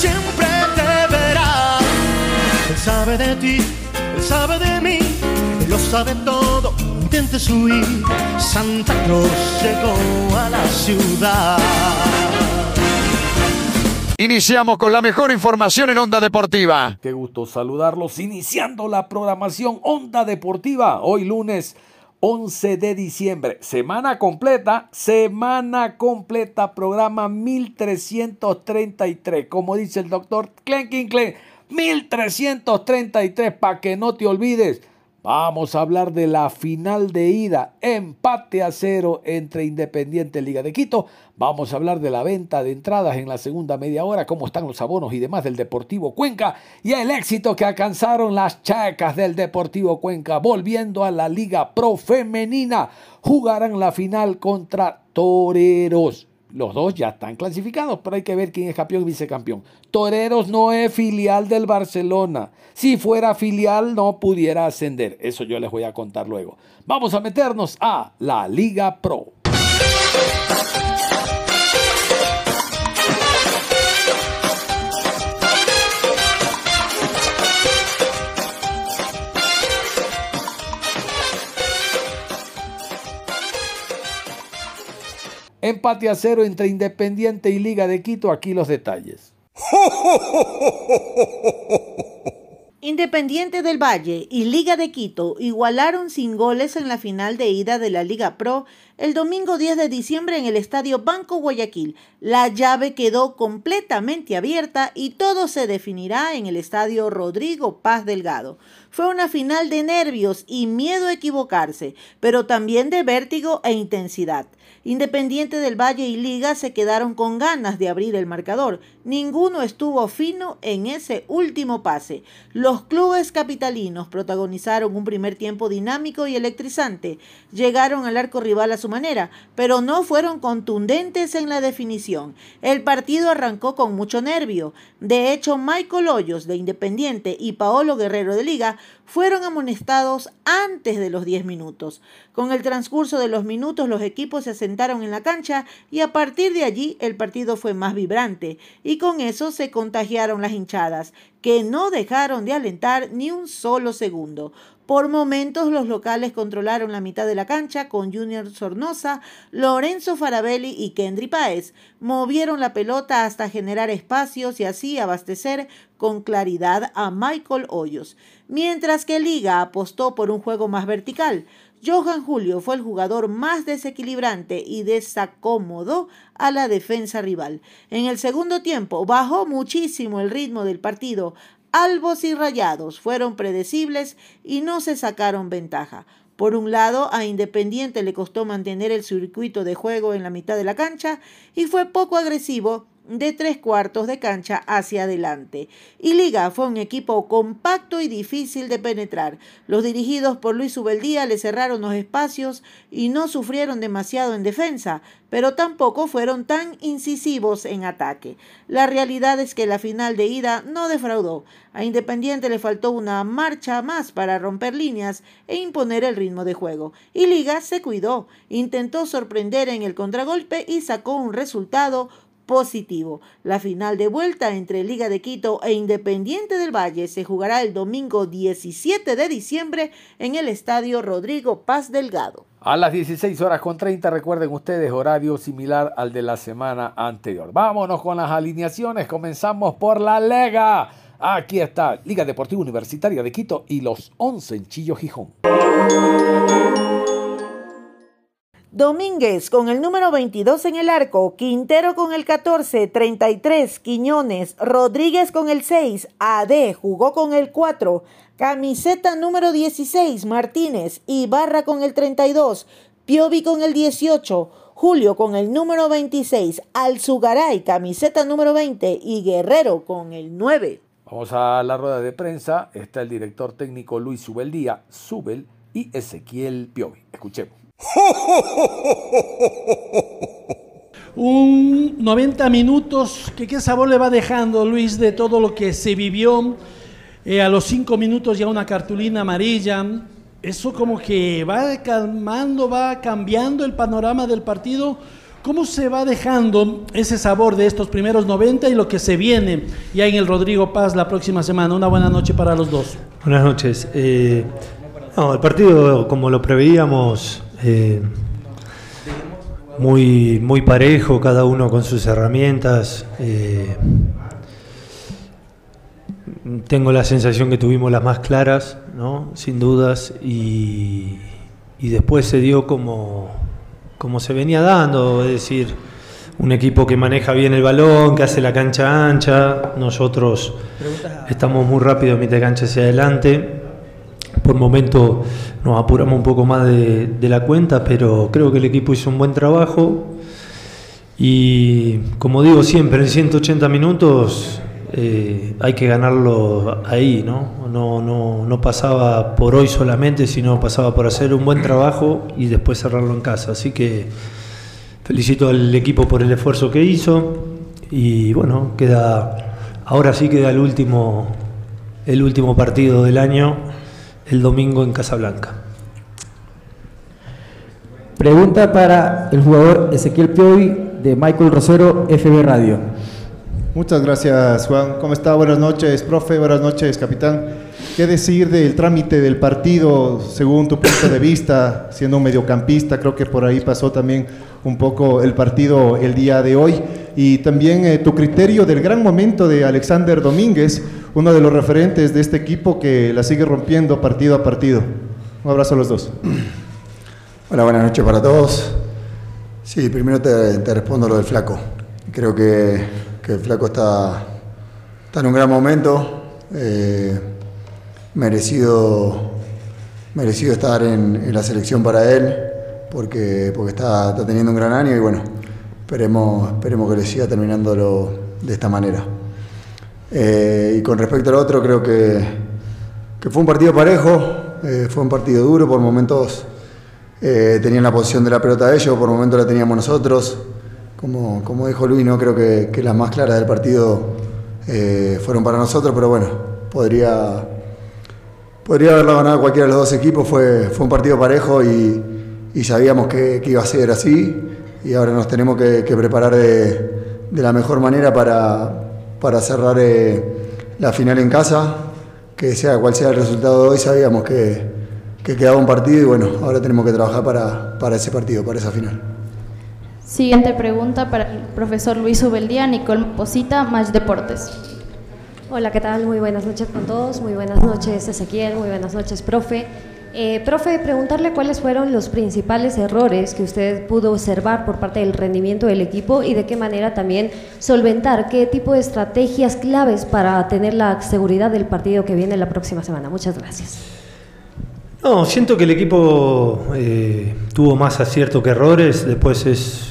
siempre te verá. Él sabe de ti, él sabe de mí, él lo sabe todo. Intentes huir, Santa Claus llegó a la ciudad. Iniciamos con la mejor información en Onda Deportiva. Qué gusto saludarlos, iniciando la programación Onda Deportiva, hoy lunes 11 de diciembre, semana completa, semana completa, programa 1333, como dice el doctor Klen 1333, para que no te olvides. Vamos a hablar de la final de ida, empate a cero entre Independiente Liga de Quito. Vamos a hablar de la venta de entradas en la segunda media hora, cómo están los abonos y demás del Deportivo Cuenca y el éxito que alcanzaron las chacas del Deportivo Cuenca, volviendo a la Liga Pro Femenina. Jugarán la final contra Toreros. Los dos ya están clasificados, pero hay que ver quién es campeón y vicecampeón. Toreros no es filial del Barcelona. Si fuera filial no pudiera ascender. Eso yo les voy a contar luego. Vamos a meternos a la Liga Pro. Empate a cero entre Independiente y Liga de Quito. Aquí los detalles. Independiente del Valle y Liga de Quito igualaron sin goles en la final de ida de la Liga Pro el domingo 10 de diciembre en el Estadio Banco Guayaquil. La llave quedó completamente abierta y todo se definirá en el Estadio Rodrigo Paz Delgado. Fue una final de nervios y miedo a equivocarse, pero también de vértigo e intensidad. Independiente del Valle y Liga se quedaron con ganas de abrir el marcador. Ninguno estuvo fino en ese último pase. Los clubes capitalinos protagonizaron un primer tiempo dinámico y electrizante. Llegaron al arco rival a su manera, pero no fueron contundentes en la definición. El partido arrancó con mucho nervio. De hecho, Michael Hoyos de Independiente y Paolo Guerrero de Liga fueron amonestados antes de los 10 minutos. Con el transcurso de los minutos los equipos se asentaron en la cancha y a partir de allí el partido fue más vibrante y con eso se contagiaron las hinchadas, que no dejaron de alentar ni un solo segundo. Por momentos los locales controlaron la mitad de la cancha con Junior Sornosa, Lorenzo Farabelli y Kendry Páez. Movieron la pelota hasta generar espacios y así abastecer con claridad a Michael Hoyos. Mientras que Liga apostó por un juego más vertical. Johan Julio fue el jugador más desequilibrante y desacomodó a la defensa rival. En el segundo tiempo bajó muchísimo el ritmo del partido, Albos y Rayados fueron predecibles y no se sacaron ventaja. Por un lado, a Independiente le costó mantener el circuito de juego en la mitad de la cancha y fue poco agresivo de tres cuartos de cancha hacia adelante. Y Liga fue un equipo compacto y difícil de penetrar. Los dirigidos por Luis Ubeldía le cerraron los espacios y no sufrieron demasiado en defensa, pero tampoco fueron tan incisivos en ataque. La realidad es que la final de ida no defraudó. A Independiente le faltó una marcha más para romper líneas e imponer el ritmo de juego. Y Liga se cuidó, intentó sorprender en el contragolpe y sacó un resultado positivo. La final de vuelta entre Liga de Quito e Independiente del Valle se jugará el domingo 17 de diciembre en el Estadio Rodrigo Paz Delgado. A las 16 horas con 30, recuerden ustedes, horario similar al de la semana anterior. Vámonos con las alineaciones. Comenzamos por la Lega. Aquí está Liga Deportiva Universitaria de Quito y los 11 en Chillo Gijón. Domínguez con el número 22 en el arco, Quintero con el 14, 33, Quiñones, Rodríguez con el 6, AD jugó con el 4, Camiseta número 16, Martínez. Ibarra con el 32. Piovi con el 18. Julio con el número 26. Alzugaray, camiseta número 20. Y Guerrero con el 9. Vamos a la rueda de prensa. Está el director técnico Luis Subeldía, Subel y Ezequiel Piovi. Escuchemos. Un 90 minutos que qué sabor le va dejando Luis de todo lo que se vivió eh, a los cinco minutos ya una cartulina amarilla. Eso como que va calmando, va cambiando el panorama del partido. ¿Cómo se va dejando ese sabor de estos primeros 90 y lo que se viene ya en el Rodrigo Paz la próxima semana? Una buena noche para los dos. Buenas noches. Eh, el partido, como lo preveíamos, eh, muy, muy parejo, cada uno con sus herramientas. Tengo la sensación que tuvimos las más claras, ¿no? sin dudas, y, después se dio como, como se venía dando, es decir, un equipo que maneja bien el balón, que hace la cancha ancha, nosotros estamos muy rápidos mitad de cancha hacia adelante, por momento nos apuramos un poco más de, la cuenta, pero creo que el equipo hizo un buen trabajo. Y como digo siempre, en 180 minutos eh, hay que ganarlo ahí, ¿no? No, ¿no? no pasaba por hoy solamente, sino pasaba por hacer un buen trabajo y después cerrarlo en casa. Así que felicito al equipo por el esfuerzo que hizo y bueno, queda, ahora sí queda el último, el último partido del año, el domingo en Casablanca. Pregunta para el jugador Ezequiel Pioy de Michael Rosero, FB Radio. Muchas gracias, Juan. ¿Cómo está? Buenas noches, profe. Buenas noches, capitán. ¿Qué decir del trámite del partido según tu punto de vista, siendo un mediocampista? Creo que por ahí pasó también un poco el partido el día de hoy. Y también eh, tu criterio del gran momento de Alexander Domínguez, uno de los referentes de este equipo que la sigue rompiendo partido a partido. Un abrazo a los dos. Hola, buenas noches para todos. Sí, primero te, te respondo lo del flaco. Creo que el flaco está, está en un gran momento, eh, merecido, merecido estar en, la selección para él, porque, porque está, teniendo un gran año y bueno, esperemos, esperemos que le siga terminándolo de esta manera. Eh, y con respecto al otro, creo que, que fue un partido parejo, eh, fue un partido duro, por momentos tenían la posición de la pelota ellos, por momentos la teníamos nosotros. Como, como dijo Luis, no creo que, que las más claras del partido eh, fueron para nosotros, pero bueno, podría, podría haberlo ganado cualquiera de los dos equipos. Fue, fue un partido parejo y, y sabíamos que, que, iba a ser así. Y ahora nos tenemos que, preparar de, de, la mejor manera para, para cerrar eh, la final en casa. Que sea cual sea el resultado de hoy, sabíamos que, que quedaba un partido y bueno, ahora tenemos que trabajar para, para ese partido, para esa final. Siguiente pregunta para el profesor Luis Ubeldía, Nicole Posita, Match Deportes. Hola, ¿qué tal? Muy buenas noches con todos. Muy buenas noches, Ezequiel. Muy buenas noches, profe. Eh, profe, preguntarle cuáles fueron los principales errores que usted pudo observar por parte del rendimiento del equipo y de qué manera también solventar qué tipo de estrategias claves para tener la seguridad del partido que viene la próxima semana. Muchas gracias. No, siento que el equipo eh, tuvo más acierto que errores. Después es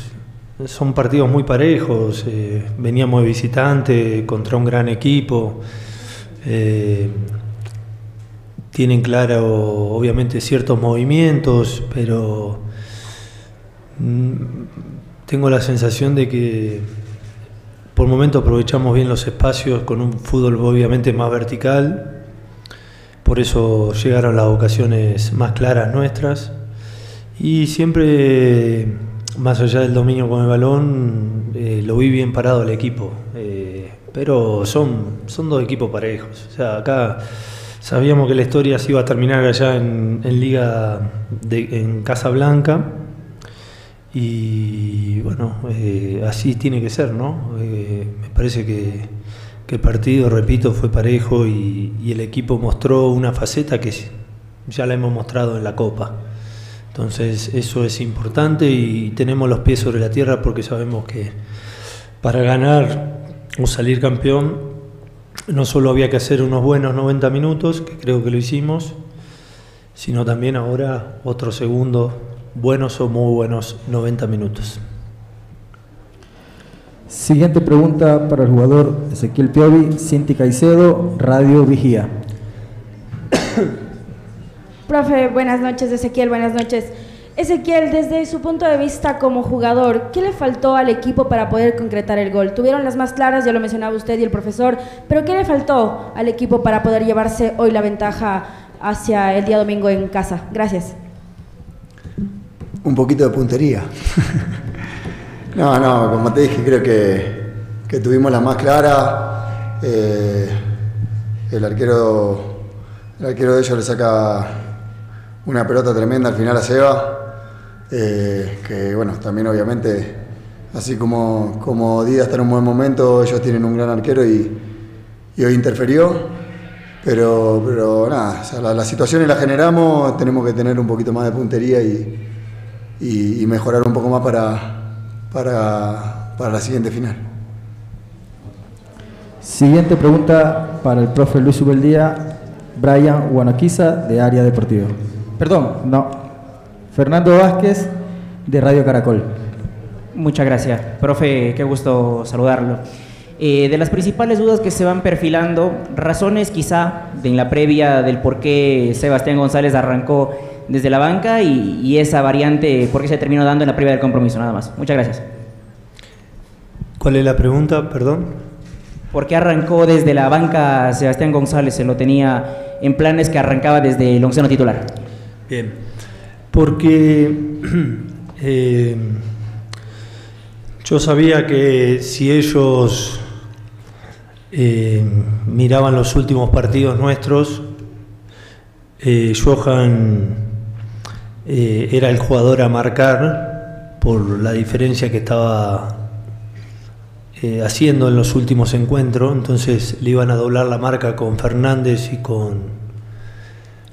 son partidos muy parejos, eh, veníamos de visitante contra un gran equipo, tienen claro obviamente ciertos movimientos, pero mm, tengo la sensación de que por momento aprovechamos bien los espacios con un fútbol obviamente más vertical, por eso llegaron las ocasiones más claras nuestras y siempre más allá del dominio con el balón, eh, lo vi bien parado el equipo. Eh, pero son, son dos equipos parejos. O sea, acá Sabíamos que la historia se iba a terminar allá en, Liga de, en Casablanca y bueno, eh, así tiene que ser, ¿no? Eh, me parece que, el partido, repito, fue parejo y, el equipo mostró una faceta que ya la hemos mostrado en la Copa. Entonces eso es importante y tenemos los pies sobre la tierra porque sabemos que para ganar o salir campeón no solo había que hacer unos buenos 90 minutos, que creo que lo hicimos, sino también ahora otro segundo buenos o muy buenos 90 minutos. Siguiente pregunta para el jugador Ezequiel Piovi, Cinti Caicedo, Radio Vigía. Profe, buenas noches, Ezequiel, buenas noches. Ezequiel, desde su punto de vista como jugador, ¿qué le faltó al equipo para poder concretar el gol? Tuvieron las más claras, ya lo mencionaba usted y el profesor, pero ¿qué le faltó al equipo para poder llevarse hoy la ventaja hacia el día domingo en casa? Gracias un poquito de puntería. no, no, como te dije, creo que, tuvimos la más clara. Eh, el arquero el arquero de ellos le saca una pelota tremenda al final a Seba. Eh, que bueno, también obviamente, así como, como Díaz está en un buen momento, ellos tienen un gran arquero y, hoy interferió. Pero, pero nada, la, la situación la generamos, tenemos que tener un poquito más de puntería y, y, mejorar un poco más para, para, la siguiente final. Siguiente pregunta para el profe Luis Ubeldía, Brian Guanaquiza de Área Deportiva. Perdón, no. Fernando Vázquez de Radio Caracol. Muchas gracias. Profe, qué gusto saludarlo. Eh, de las principales dudas que se van perfilando, razones quizá de en la previa del por qué Sebastián González arrancó desde la banca y, esa variante, ¿por qué se terminó dando en la previa del compromiso? Nada más. Muchas gracias. ¿Cuál es la pregunta, perdón? ¿Por qué arrancó desde la banca Sebastián González? Se lo tenía en planes que arrancaba desde el onceno titular. Bien, porque eh, yo sabía que si ellos eh, miraban los últimos partidos nuestros, eh, Johan eh, era el jugador a marcar por la diferencia que estaba haciendo en los últimos encuentros, entonces le iban a doblar la marca con Fernández y con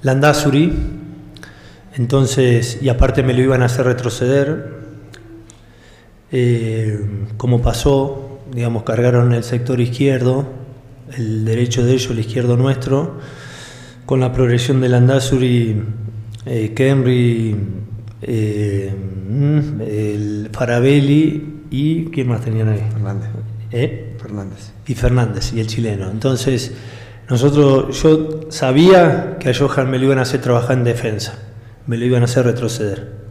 Landazuri, entonces, y aparte me lo iban a hacer retroceder, eh, como pasó, digamos, cargaron el sector izquierdo, el derecho de ellos, el izquierdo nuestro, con la progresión de Landazuri eh, Kenry, eh, mm, el Farabelli y ¿quién más tenían ahí? Fernández. ¿Eh? Fernández. Y Fernández, y el chileno. Entonces, nosotros, yo sabía que a Johan me lo iban a hacer trabajar en defensa, me lo iban a hacer retroceder.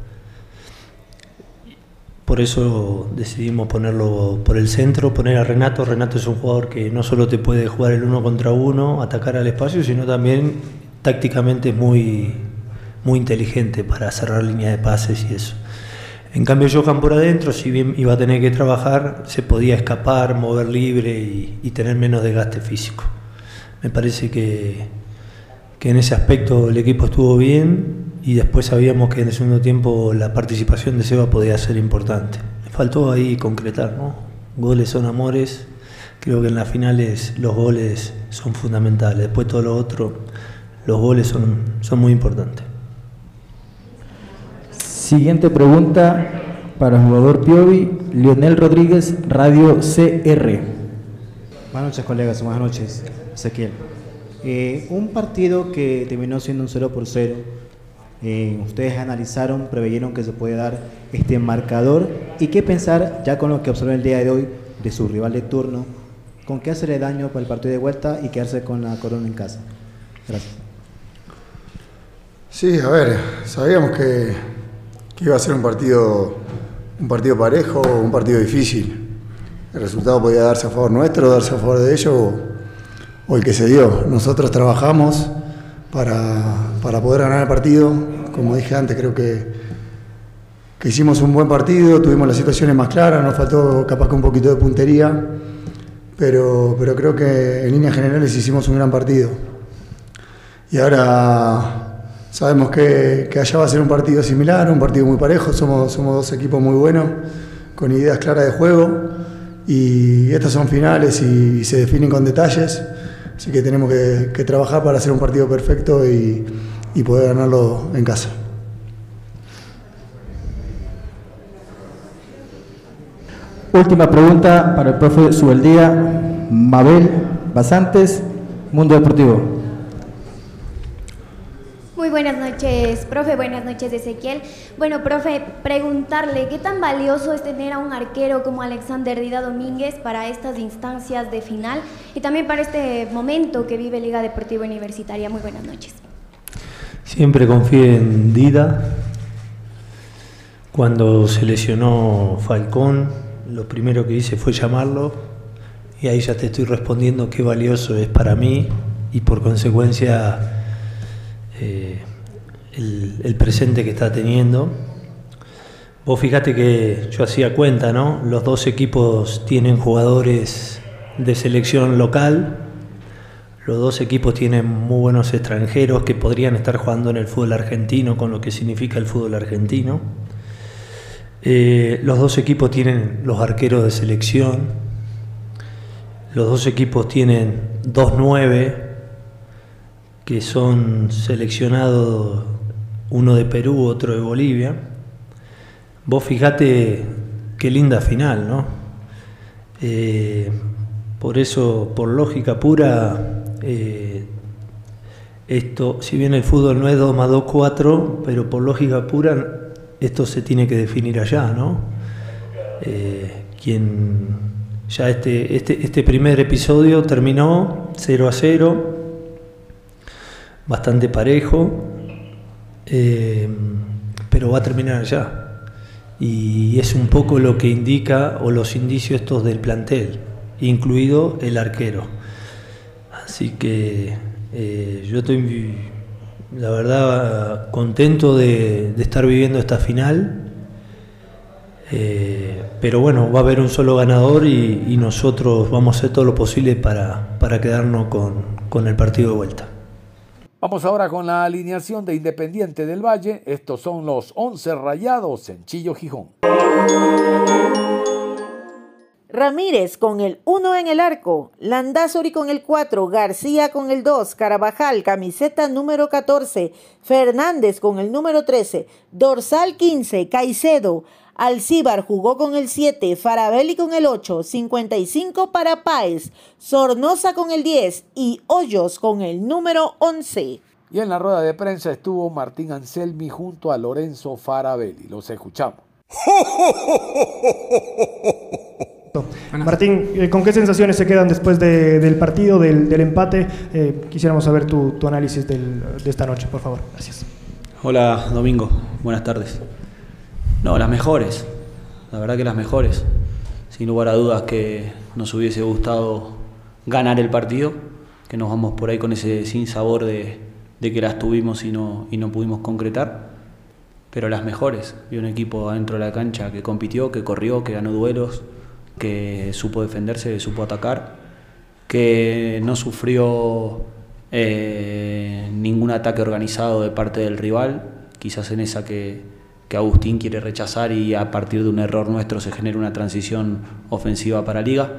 Por eso decidimos ponerlo por el centro, poner a Renato. Renato es un jugador que no solo te puede jugar el uno contra uno, atacar al espacio, sino también tácticamente es muy, muy inteligente para cerrar línea de pases y eso. En cambio, Johan por adentro, si bien iba a tener que trabajar, se podía escapar, mover libre y, tener menos desgaste físico. Me parece que, que, en ese aspecto el equipo estuvo bien y después sabíamos que en el segundo tiempo la participación de Seba podía ser importante. Me faltó ahí concretar, ¿no? Goles son amores, creo que en las finales los goles son fundamentales, después todo lo otro, los goles son, son muy importantes. Siguiente pregunta para el jugador Piovi, Lionel Rodríguez, Radio CR. Buenas noches, colegas. Buenas noches, Ezequiel. Eh, un partido que terminó siendo un 0 por 0. Eh, ustedes analizaron, preveyeron que se puede dar este marcador. ¿Y qué pensar, ya con lo que observé el día de hoy, de su rival de turno? ¿Con qué hacerle daño para el partido de vuelta y quedarse con la corona en casa? Gracias. Sí, a ver, sabíamos que iba a ser un partido, un partido parejo, un partido difícil. El resultado podía darse a favor nuestro, darse a favor de ellos o, el que se dio. Nosotros trabajamos para, poder ganar el partido. Como dije antes, creo que, que hicimos un buen partido, tuvimos las situaciones más claras, nos faltó capaz que un poquito de puntería, pero, pero creo que en líneas generales hicimos un gran partido. y ahora sabemos que, que, allá va a ser un partido similar, un partido muy parejo, somos, somos dos equipos muy buenos, con ideas claras de juego y estas son finales y, se definen con detalles, así que tenemos que, trabajar para hacer un partido perfecto y, y poder ganarlo en casa. Última pregunta para el profe Subeldía, Mabel Basantes, Mundo Deportivo. Muy buenas noches, profe. Buenas noches, Ezequiel. Bueno, profe, preguntarle qué tan valioso es tener a un arquero como Alexander Dida Domínguez para estas instancias de final y también para este momento que vive Liga Deportiva Universitaria. Muy buenas noches. Siempre confié en Dida. Cuando se lesionó Falcón, lo primero que hice fue llamarlo y ahí ya te estoy respondiendo qué valioso es para mí y por consecuencia eh, el, presente que está teniendo. Vos fíjate que yo hacía cuenta, ¿no? Los dos equipos tienen jugadores de selección local, los dos equipos tienen muy buenos extranjeros que podrían estar jugando en el fútbol argentino con lo que significa el fútbol argentino. Eh, los dos equipos tienen los arqueros de selección. Los dos equipos tienen dos nueve que son seleccionados, uno de Perú, otro de Bolivia. Vos fijate qué linda final, ¿no? Eh, por eso, por lógica pura, eh, esto, si bien el fútbol no es 2 más 2, 4, pero por lógica pura esto se tiene que definir allá, ¿no? Eh, quien ya este, este, este primer episodio terminó 0 a 0, bastante parejo, eh, pero va a terminar allá. Y es un poco lo que indica o los indicios estos del plantel, incluido el arquero. Así que eh, yo estoy la verdad contento de, estar viviendo esta final. Eh, pero bueno, va a haber un solo ganador y, nosotros vamos a hacer todo lo posible para, para quedarnos con, con el partido de vuelta. Vamos ahora con la alineación de Independiente del Valle. Estos son los 11 rayados en Chillo Gijón. Ramírez con el 1 en el arco, Landázuri con el 4, García con el 2, Carabajal, camiseta número 14, Fernández con el número 13, dorsal 15, Caicedo, Alcíbar jugó con el 7, Farabelli con el 8, 55 para Páez, Sornosa con el 10 y Hoyos con el número 11. Y en la rueda de prensa estuvo Martín Anselmi junto a Lorenzo Farabelli. Los escuchamos. Martín, eh, ¿con qué sensaciones se quedan después del partido, del, empate? Eh, quisiéramos saber tu, análisis de esta noche, por favor. Gracias. Hola, Domingo. Buenas tardes. No, las mejores. La verdad que las mejores. Sin lugar a dudas que nos hubiese gustado ganar el partido, que nos vamos por ahí con ese sin sabor de, que las tuvimos y no, y no pudimos concretar. Pero las mejores. Vi un equipo adentro de la cancha que compitió, que corrió, que ganó duelos que supo defenderse, supo atacar, que no sufrió eh, ningún ataque organizado de parte del rival, quizás en esa que, Agustín quiere rechazar y a partir de un error nuestro se genera una transición ofensiva para Liga.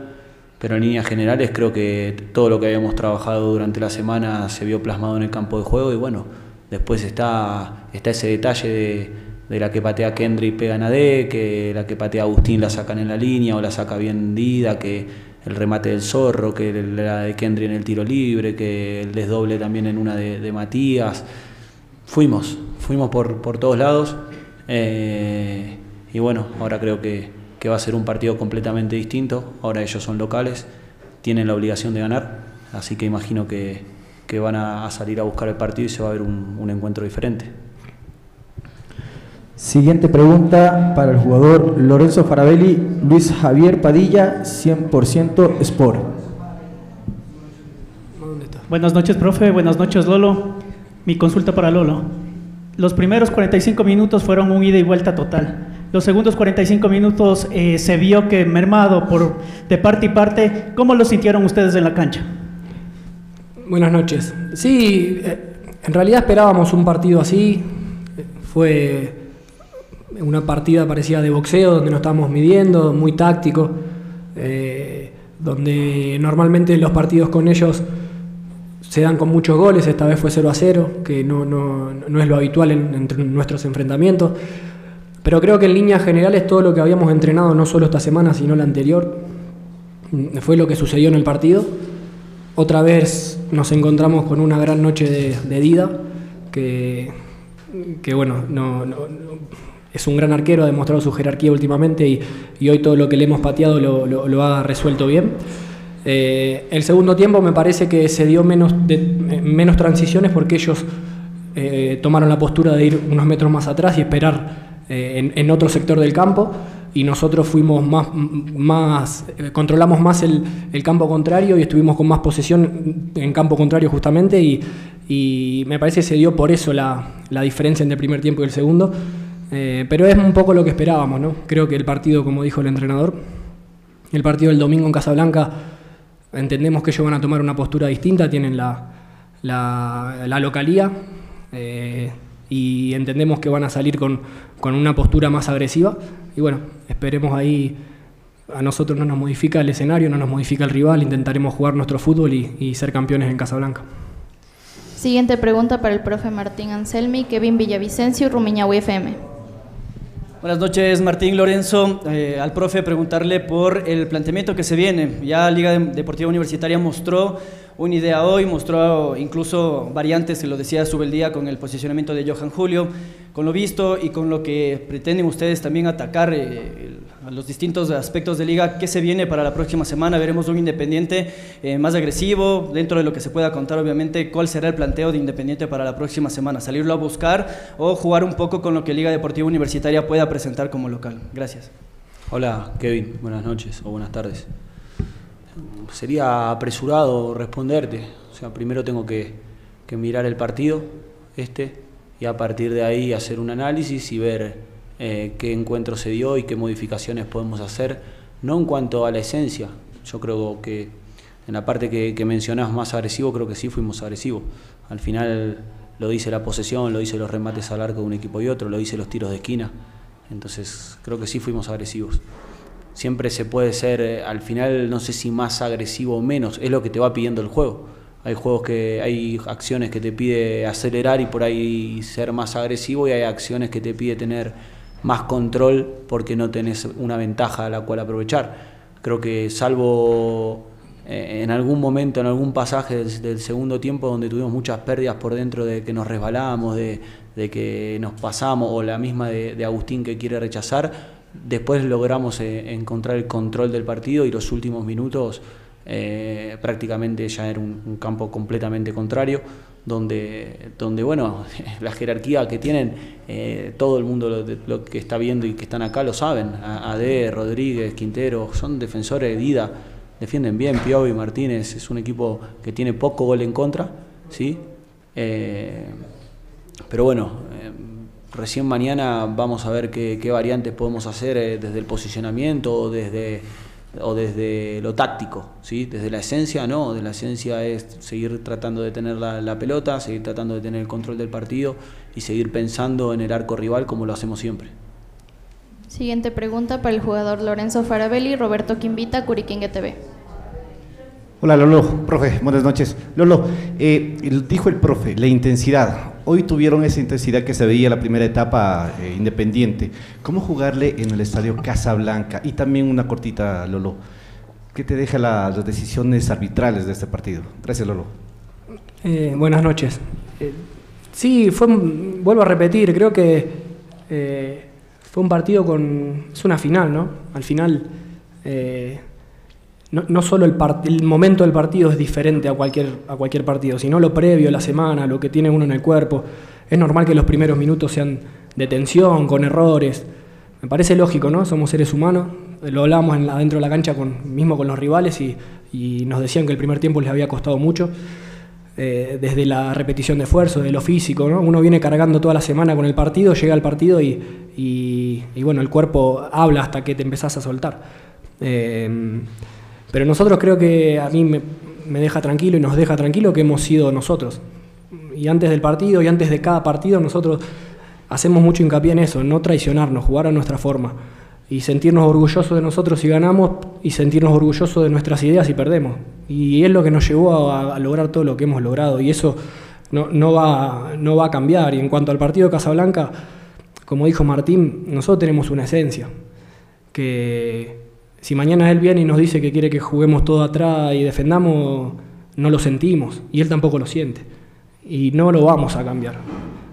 Pero en líneas generales creo que todo lo que habíamos trabajado durante la semana se vio plasmado en el campo de juego y bueno, después está, está ese detalle de de la que patea Kendry pega a D, que la que patea Agustín la sacan en la línea o la saca bien Dida, que el remate del zorro, que la de Kendry en el tiro libre, que el desdoble también en una de, Matías. Fuimos, fuimos por, por todos lados eh, y bueno, ahora creo que, que va a ser un partido completamente distinto, ahora ellos son locales, tienen la obligación de ganar, así que imagino que, que van a, salir a buscar el partido y se va a ver un encuentro diferente. Siguiente pregunta para el jugador Lorenzo Farabelli, Luis Javier Padilla, 100% Sport. Buenas noches, profe. Buenas noches, Lolo. Mi consulta para Lolo. Los primeros 45 minutos fueron un ida y vuelta total. Los segundos 45 minutos eh, se vio que mermado por, de parte y parte. ¿Cómo lo sintieron ustedes en la cancha? Buenas noches. Sí, eh, En realidad esperábamos un partido así, fue una partida parecida de boxeo donde nos estábamos midiendo, muy táctico, eh, donde normalmente los partidos con ellos se dan con muchos goles, esta vez fue 0 a 0, que no, no, no es lo habitual en, nuestros enfrentamientos. Pero creo que en líneas generales todo lo que habíamos entrenado, no solo esta semana, sino la anterior, mm, fue lo que sucedió en el partido. Otra vez nos encontramos con una gran noche de, de Dida, que, que bueno, no, no- es un gran arquero, ha demostrado su jerarquía últimamente y, y hoy todo lo que le hemos pateado lo- lo ha resuelto bien. Eh, el segundo tiempo me parece que se dio menos, transiciones porque ellos eh, tomaron la postura de ir unos metros más atrás y esperar eh, en, otro sector del campo y nosotros fuimos más, más controlamos más el, campo contrario y estuvimos con más posesión en campo contrario justamente y, me parece que se dio por eso la, diferencia entre el primer tiempo y el segundo. Pero es un poco lo que esperábamos, ¿no? Creo que el partido, como dijo el entrenador, el partido del domingo en Casablanca, entendemos que ellos van a tomar una postura distinta, tienen la, la, la localía eh, y entendemos que van a salir con, con una postura más agresiva. Y bueno, esperemos ahí, a nosotros no nos modifica el escenario, no nos modifica el rival, intentaremos jugar nuestro fútbol y, ser campeones en Casablanca. Siguiente pregunta para el profe Martín Anselmi, Kevin Villavicencio, Rumiñahui FM. Buenas noches, Martín Lorenzo. Eh, al profe preguntarle por el planteamiento que se viene. Ya Liga Deportiva Universitaria mostró una idea hoy, mostró incluso variantes, se lo decía Subeldía, con el posicionamiento de Johan Julio. Con lo visto y con lo que pretenden ustedes también atacar eh, a los distintos aspectos de liga, ¿qué se viene para la próxima semana? Veremos un Independiente eh, más agresivo, dentro de lo que se pueda contar, obviamente, ¿cuál será el planteo de Independiente para la próxima semana? ¿Salirlo a buscar o jugar un poco con lo que Liga Deportiva Universitaria pueda presentar como local? Gracias. Hola, Kevin. Buenas noches o buenas tardes. Sería apresurado responderte. O sea, primero tengo que, que mirar el partido, este, y a partir de ahí hacer un análisis y ver eh, qué encuentro se dio y qué modificaciones podemos hacer, no en cuanto a la esencia. Yo creo que en la parte que, que mencionás más agresivo, creo que sí fuimos agresivos. Al final lo dice la posesión, lo dice los remates al arco de un equipo y otro, lo dice los tiros de esquina. Entonces creo que sí fuimos agresivos. Siempre se puede ser, eh, al final no sé si más agresivo o menos, es lo que te va pidiendo el juego. Hay juegos que hay acciones que te pide acelerar y por ahí ser más agresivo y hay acciones que te pide tener más control porque no tenés una ventaja a la cual aprovechar. Creo que salvo eh, en algún momento, en algún pasaje del, segundo tiempo donde tuvimos muchas pérdidas por dentro de que nos resbalábamos, de, que nos pasamos o la misma de, de Agustín que quiere rechazar, después logramos eh, encontrar el control del partido y los últimos minutos eh, prácticamente ya era un, campo completamente contrario, donde, donde bueno, la jerarquía que tienen, eh, todo el mundo lo, lo que está viendo y que están acá lo saben, A- Ade, Rodríguez, Quintero, son defensores de Dida, defienden bien, Piovi, Martínez, es un equipo que tiene poco gol en contra, ¿sí? Eh, pero bueno, recién mañana vamos a ver qué, variantes podemos hacer desde el posicionamiento desde, o desde lo táctico, ¿sí? Desde la esencia, no, de la esencia es seguir tratando de tener la, la pelota, seguir tratando de tener el control del partido y seguir pensando en el arco rival como lo hacemos siempre. Siguiente pregunta para el jugador Lorenzo Farabelli, Roberto Quimbita, Curiquingue TV. Hola Lolo, profe, buenas noches. Lolo, eh, dijo el profe, la intensidad. Hoy tuvieron esa intensidad que se veía en la primera etapa eh, independiente. ¿Cómo jugarle en el estadio Casablanca? Y también una cortita, Lolo. ¿Qué te deja la- las decisiones arbitrales de este partido? Gracias, Lolo. Eh, buenas noches. Eh, sí, fue, vuelvo a repetir, creo que fue un partido con... Es una final, ¿no? Al final, no, solo el, momento del partido es diferente a cualquier, partido, sino lo previo, la semana, lo que tiene uno en el cuerpo. Es normal que los primeros minutos sean de tensión, con errores. Me parece lógico, ¿no? Somos seres humanos. Lo la- dentro de la cancha mismo con los rivales y, nos decían que el primer tiempo les había costado mucho eh, desde la repetición de esfuerzo, de lo físico, ¿no? Uno viene cargando toda la semana con el partido, llega al partido y, bueno, el cuerpo habla hasta que te empezás a soltar. Eh, pero nosotros creo que a mí me, deja tranquilo y nos deja tranquilo que hemos sido nosotros. y antes del partido y antes de cada partido nosotros hacemos mucho hincapié en eso, no traicionarnos, jugar a nuestra forma y sentirnos orgullosos de nosotros si ganamos y sentirnos orgullosos de nuestras ideas si perdemos. Y es lo que nos llevó a, lograr todo lo que hemos logrado y eso no, no, va, no va a cambiar. Y en cuanto al partido de Casablanca, como dijo Martín, nosotros tenemos una esencia, que si mañana él viene y nos dice que quiere que juguemos todo atrás y defendamos, no lo sentimos y él tampoco lo siente. Y no lo vamos a cambiar,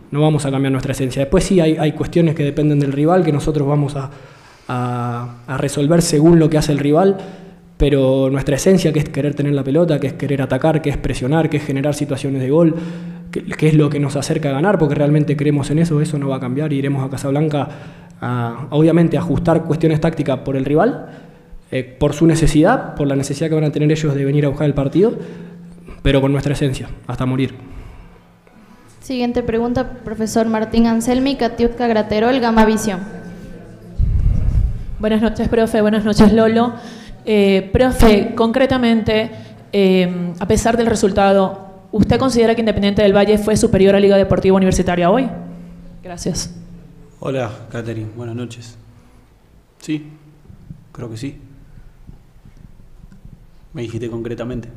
no vamos a cambiar nuestra esencia. Después sí hay, cuestiones que dependen del rival que nosotros vamos a, resolver según lo que hace el rival, pero nuestra esencia, que es querer tener la pelota, que es querer atacar, que es presionar, que es generar situaciones de gol, que, que es lo que nos acerca a ganar, porque realmente creemos en eso, eso no va a cambiar, iremos a Casablanca a, obviamente, a ajustar cuestiones tácticas por el rival, eh, por su necesidad, por la necesidad que van a tener ellos de venir a buscar el partido, pero con nuestra esencia, hasta morir. Siguiente pregunta, profesor Martín Anselmi, Catiutka Graterol, Gama Visión. Buenas noches, profe. Buenas noches, Lolo. Eh, profe, concretamente, eh, a pesar del resultado, ¿usted considera que Independiente del Valle fue superior a Liga Deportiva Universitaria hoy? Gracias. Hola, Catherine. Buenas noches. Sí, creo que sí. Me dijiste concretamente.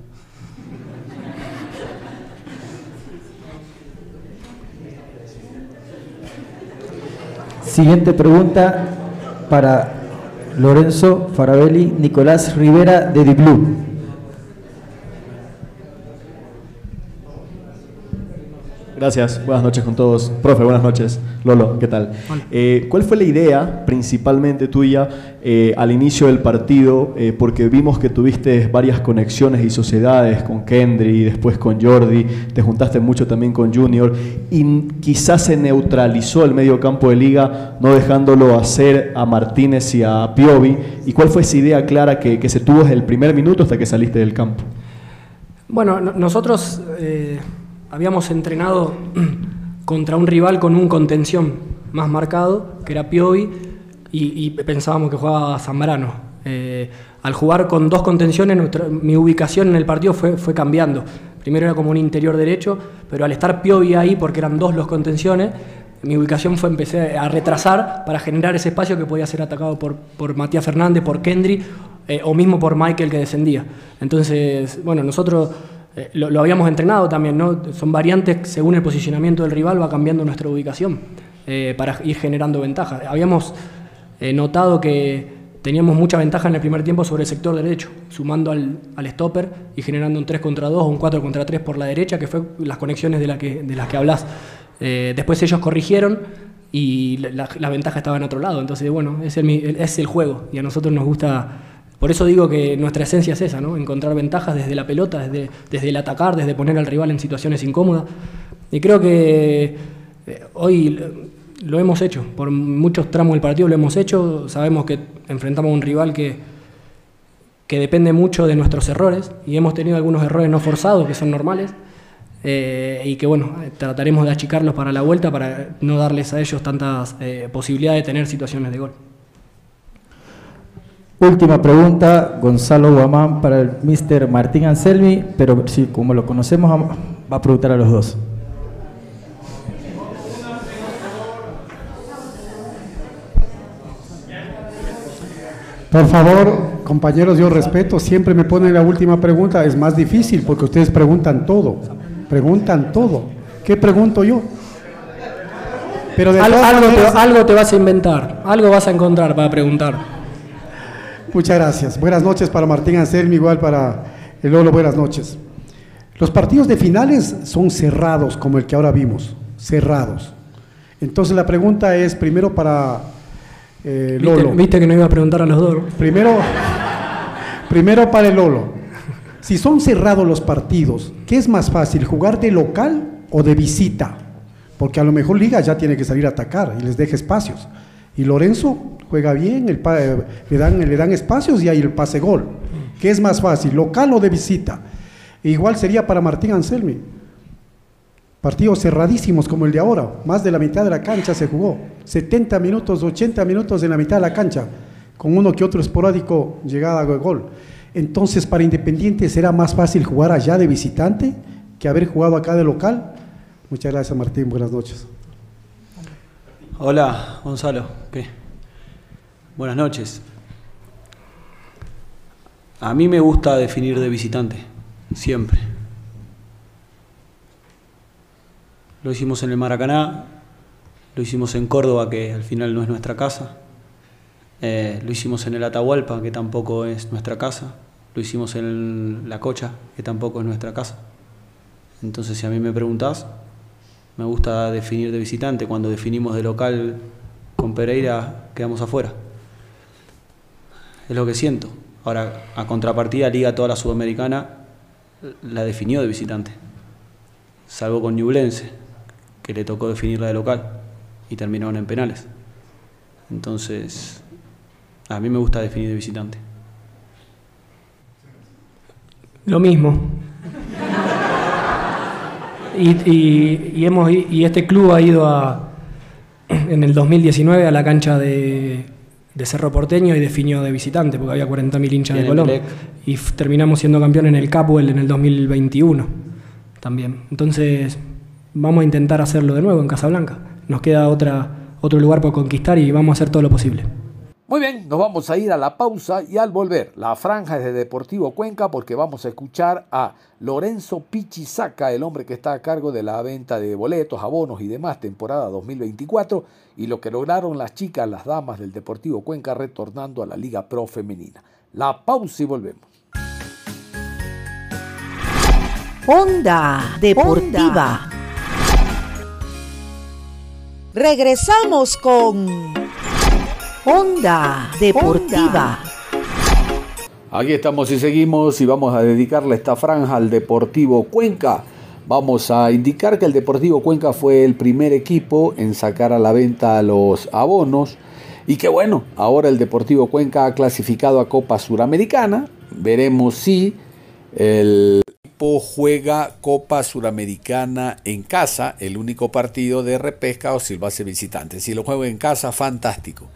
Siguiente pregunta para Lorenzo Farabelli, Nicolás Rivera de Diplu. Gracias, buenas noches con todos. Profe, buenas noches. Lolo, ¿qué tal? Eh, ¿Cuál fue la idea principalmente tuya eh, al inicio del partido? Eh, porque vimos que tuviste varias conexiones y sociedades con Kendry, después con Jordi, te juntaste mucho también con Junior y quizás se neutralizó el medio campo de liga, no dejándolo hacer a Martínez y a Piovi. ¿Y cuál fue esa idea clara que, que se tuvo desde el primer minuto hasta que saliste del campo? Bueno, no- nosotros habíamos entrenado contra un rival con un contención más marcado, que era Piovi, y, pensábamos que jugaba Zambrano. Eh, al jugar con dos contenciones, mi ubicación en el partido fue, fue cambiando. Primero era como un interior derecho, pero al estar Piovi ahí, porque eran dos los contenciones, mi ubicación fue empecé a retrasar para generar ese espacio que podía ser atacado por, por Matías Fernández, por Kendry eh, o mismo por Michael que descendía. Entonces, bueno, nosotros eh, lo, lo habíamos entrenado también, ¿no? Son variantes según el posicionamiento del rival, va cambiando nuestra ubicación eh, para ir generando ventaja. Habíamos eh, notado que teníamos mucha ventaja en el primer tiempo sobre el sector derecho, sumando al, al stopper y generando un 3 contra 2 o un 4 contra 3 por la derecha, que fue las conexiones de, la que, de las que hablas. Después ellos corrigieron y la, la- la ventaja estaba en otro lado. Entonces, bueno, es el- es el juego y a nosotros nos gusta. Por eso digo que nuestra esencia es esa, ¿no? Encontrar ventajas desde la pelota, desde, desde el atacar, desde poner al rival en situaciones incómodas. Y creo que eh, hoy lo- hemos hecho. Por muchos tramos del partido lo hemos hecho. Sabemos que enfrentamos a un rival que, que depende mucho de nuestros errores y hemos tenido algunos errores no forzados que son normales. eh, y que bueno, trataremos de achicarlos para la vuelta para no darles a ellos tantas eh, posibilidades de tener situaciones de gol. Última pregunta, Gonzalo Guamán para el Mr. Martín Anselmi, pero sí, como lo conocemos, va a preguntar a los dos. Por favor, compañeros, yo respeto, siempre me ponen la última pregunta, es más difícil porque ustedes preguntan todo, preguntan todo. ¿Qué pregunto yo? Pero de Al- todas algo, te, algo te vas a inventar, algo vas a encontrar para preguntar. Muchas gracias. Buenas noches para Martín Anselmi, igual para el Lolo, buenas noches. Los partidos de finales son cerrados, como el que ahora vimos, cerrados. Entonces la pregunta es primero para eh, ¿Viste, Lolo. viste que no iba a preguntar a los dos. Primero, primero para el Lolo. Si son cerrados los partidos, ¿qué es más fácil, jugar de local o de visita? Porque a lo mejor Liga ya tiene que salir a atacar y les deja espacios. Y Lorenzo juega bien, el eh, le, dan, le dan espacios y hay el pase gol. ¿Qué es más fácil, local o de visita? E igual sería para Martín Anselmi. Partidos cerradísimos como el de ahora, más de la mitad de la cancha se jugó, 70 minutos, 80 minutos en la mitad de la cancha, con uno que otro esporádico llegada a gol. Entonces para Independiente será más fácil jugar allá de visitante que haber jugado acá de local, Muchas gracias, Martín. Buenas noches. Hola, Gonzalo. ¿Qué? Buenas noches. A mí me gusta definir de visitante, siempre. Lo hicimos en el Maracaná, lo hicimos en Córdoba, que al final no es nuestra casa. Eh, lo hicimos en el Atahualpa, que tampoco es nuestra casa. Lo hicimos en La Cocha, que tampoco es nuestra casa. Entonces, si a mí me preguntás, me gusta definir de visitante. Cuando definimos de local con Pereira, quedamos afuera. Es lo que siento. Ahora, a contrapartida, Liga toda la Sudamericana la definió de visitante. Salvo con Ñublense, que le tocó definirla de local y terminaron en penales. Entonces, a mí me gusta definir de visitante. Lo mismo. Y, hemos, y este club ha ido a, en el 2019 a la cancha de, Cerro Porteño y definió de visitante, porque había 40.000 hinchas de Colombia. Y terminamos siendo campeón en el Capwell en el 2021 también. Entonces, vamos a intentar hacerlo de nuevo en Casablanca. Nos queda otra, otro lugar por conquistar y vamos a hacer todo lo posible. Muy bien, nos vamos a ir a la pausa y al volver, la franja es de Deportivo Cuenca porque vamos a escuchar a Lorenzo Pichisaca, el hombre que está a cargo de la venta de boletos, abonos y demás temporada 2024 y lo que lograron las chicas, las damas del Deportivo Cuenca retornando a la Liga Pro Femenina. La pausa y volvemos. Onda Deportiva. Regresamos con Onda Deportiva. Aquí estamos y seguimos y vamos a dedicarle esta franja al Deportivo Cuenca. Vamos a indicar que el Deportivo Cuenca fue el primer equipo en sacar a la venta los abonos y que bueno, ahora el Deportivo Cuenca ha clasificado a Copa Suramericana. Veremos si el equipo juega Copa Suramericana en casa, el único partido de repesca o si lo hace visitante. Si lo juega en casa, fantástico.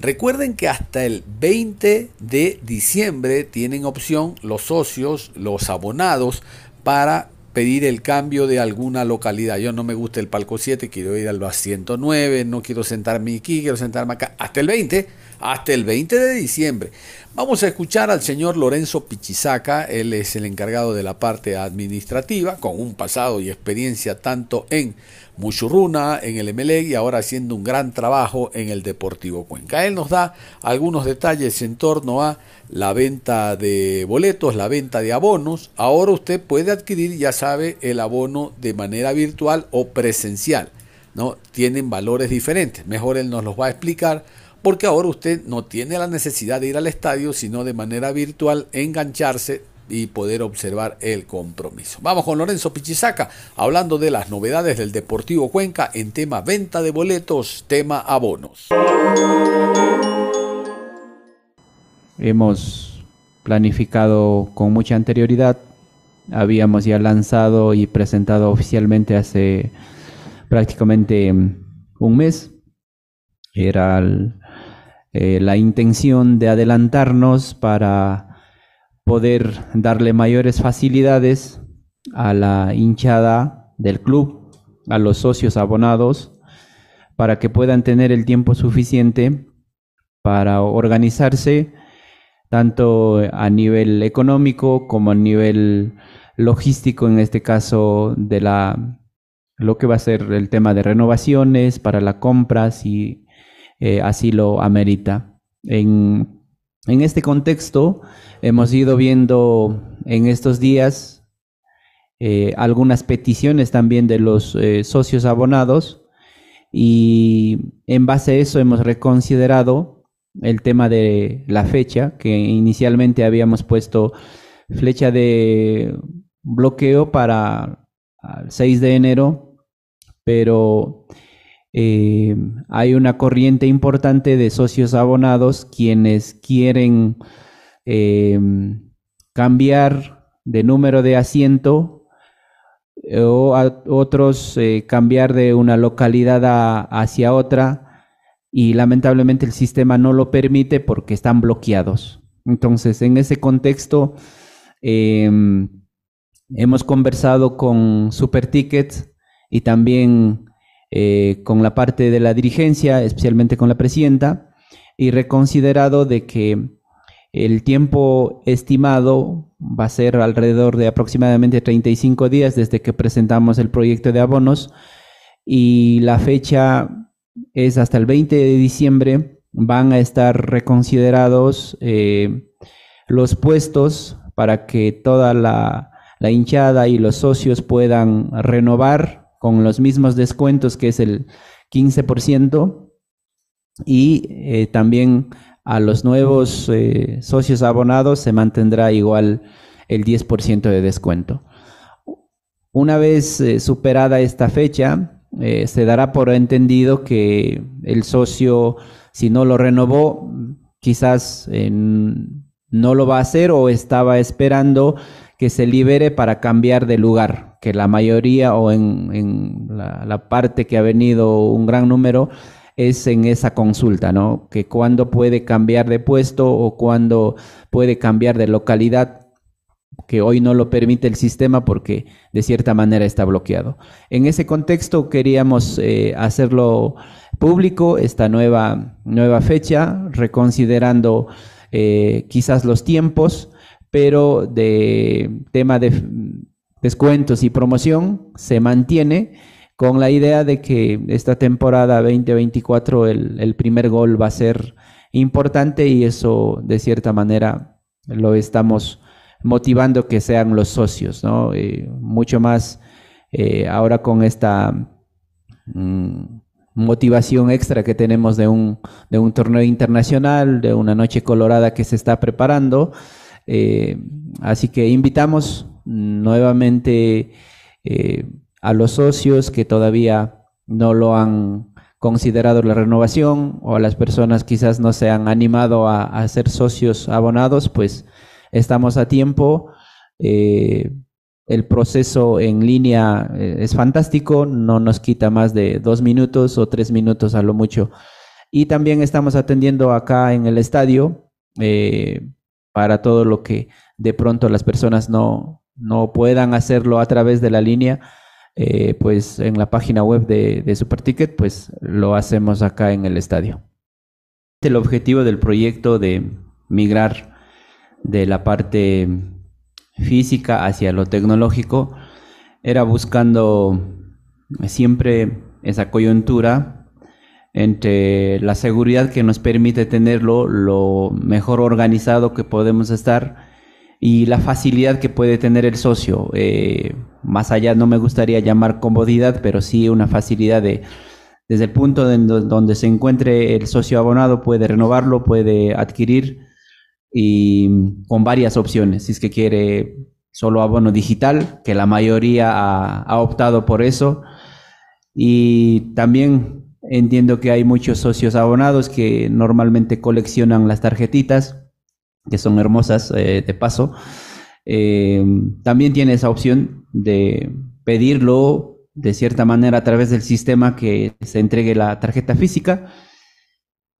Recuerden que hasta el 20 de diciembre tienen opción los socios, los abonados, para pedir el cambio de alguna localidad. Yo no me gusta el palco 7, quiero ir al 109, no quiero sentarme aquí, quiero sentarme acá. Hasta el 20, hasta el 20 de diciembre. Vamos a escuchar al señor Lorenzo Pichisaca, él es el encargado de la parte administrativa, con un pasado y experiencia tanto en Muchurruna en el Emelec y ahora haciendo un gran trabajo en el Deportivo Cuenca. Él nos da algunos detalles en torno a la venta de boletos, la venta de abonos. Ahora usted puede adquirir, ya sabe, el abono de manera virtual o presencial. ¿no? Tienen valores diferentes. Mejor él nos los va a explicar porque ahora usted no tiene la necesidad de ir al estadio, sino de manera virtual engancharse y poder observar el compromiso. Vamos con Lorenzo Pichisaca hablando de las novedades del Deportivo Cuenca en tema venta de boletos, tema abonos. Hemos planificado con mucha anterioridad, habíamos ya lanzado y presentado oficialmente hace prácticamente un mes. Era eh, la intención de adelantarnos para poder darle mayores facilidades a la hinchada del club, a los socios abonados, para que puedan tener el tiempo suficiente para organizarse tanto a nivel económico como a nivel logístico, en este caso de la lo que va a ser el tema de renovaciones para la compra, si eh, así lo amerita. En, en este contexto, hemos ido viendo en estos días eh, algunas peticiones también de los eh, socios abonados y en base a eso hemos reconsiderado el tema de la fecha, que inicialmente habíamos puesto flecha de bloqueo para el 6 de enero, pero eh, hay una corriente importante de socios abonados quienes quieren em, cambiar de número de asiento eh, o otros eh, cambiar de una localidad hacia otra y lamentablemente el sistema no lo permite porque están bloqueados. Entonces, en ese contexto, em, hemos conversado con Super Tickets y también eh, con la parte de la dirigencia, especialmente con la presidenta, y reconsiderado de que el tiempo estimado va a ser alrededor de aproximadamente 35 días desde que presentamos el proyecto de abonos y la fecha es hasta el 20 de diciembre. Van a estar reconsiderados eh, los puestos para que toda la, la hinchada y los socios puedan renovar con los mismos descuentos que es el 15% y eh, también a los nuevos eh, socios abonados se mantendrá igual el 10% de descuento. Una vez eh, superada esta fecha, se dará por entendido que el socio, si no lo renovó, quizás no lo va a hacer o estaba esperando que se libere para cambiar de lugar, que la mayoría o en, la, parte que ha venido un gran número es en esa consulta, ¿no? Que cuando puede cambiar de puesto o cuando puede cambiar de localidad, que hoy no lo permite el sistema porque de cierta manera está bloqueado. En ese contexto queríamos eh, hacerlo público, esta nueva, nueva fecha, reconsiderando eh, quizás los tiempos, pero de tema de descuentos y promoción se mantiene con la idea de que esta temporada 2024 el, el primer gol va a ser importante y eso de cierta manera lo estamos motivando que sean los socios, ¿no? Eh, mucho más eh, ahora con esta mm, motivación extra que tenemos de un, de un torneo internacional, de una noche colorada que se está preparando. Eh, así que invitamos nuevamente eh, a los socios que todavía no lo han considerado la renovación o a las personas quizás no se han animado a, ser socios abonados, pues estamos a tiempo. Eh, el proceso en línea es fantástico, no nos quita más de dos minutos o tres minutos a lo mucho. Y también estamos atendiendo acá en el estadio para todo lo que de pronto las personas no, no puedan hacerlo a través de la línea, eh, pues en la página web de, de Superticket, pues lo hacemos acá en el estadio. El objetivo del proyecto de migrar de la parte física hacia lo tecnológico era buscando siempre esa coyuntura entre la seguridad que nos permite tenerlo, lo mejor organizado que podemos estar y la facilidad que puede tener el socio. Eh, más allá no me gustaría llamar comodidad, pero sí una facilidad de, desde el punto donde se encuentre el socio abonado, puede renovarlo, puede adquirir y con varias opciones. Si es que quiere solo abono digital, que la mayoría ha, ha optado por eso. Y también Entiendo que hay muchos socios abonados que normalmente coleccionan las tarjetitas, que son hermosas eh, de paso. Eh, también tiene esa opción de pedirlo de cierta manera a través del sistema que se entregue la tarjeta física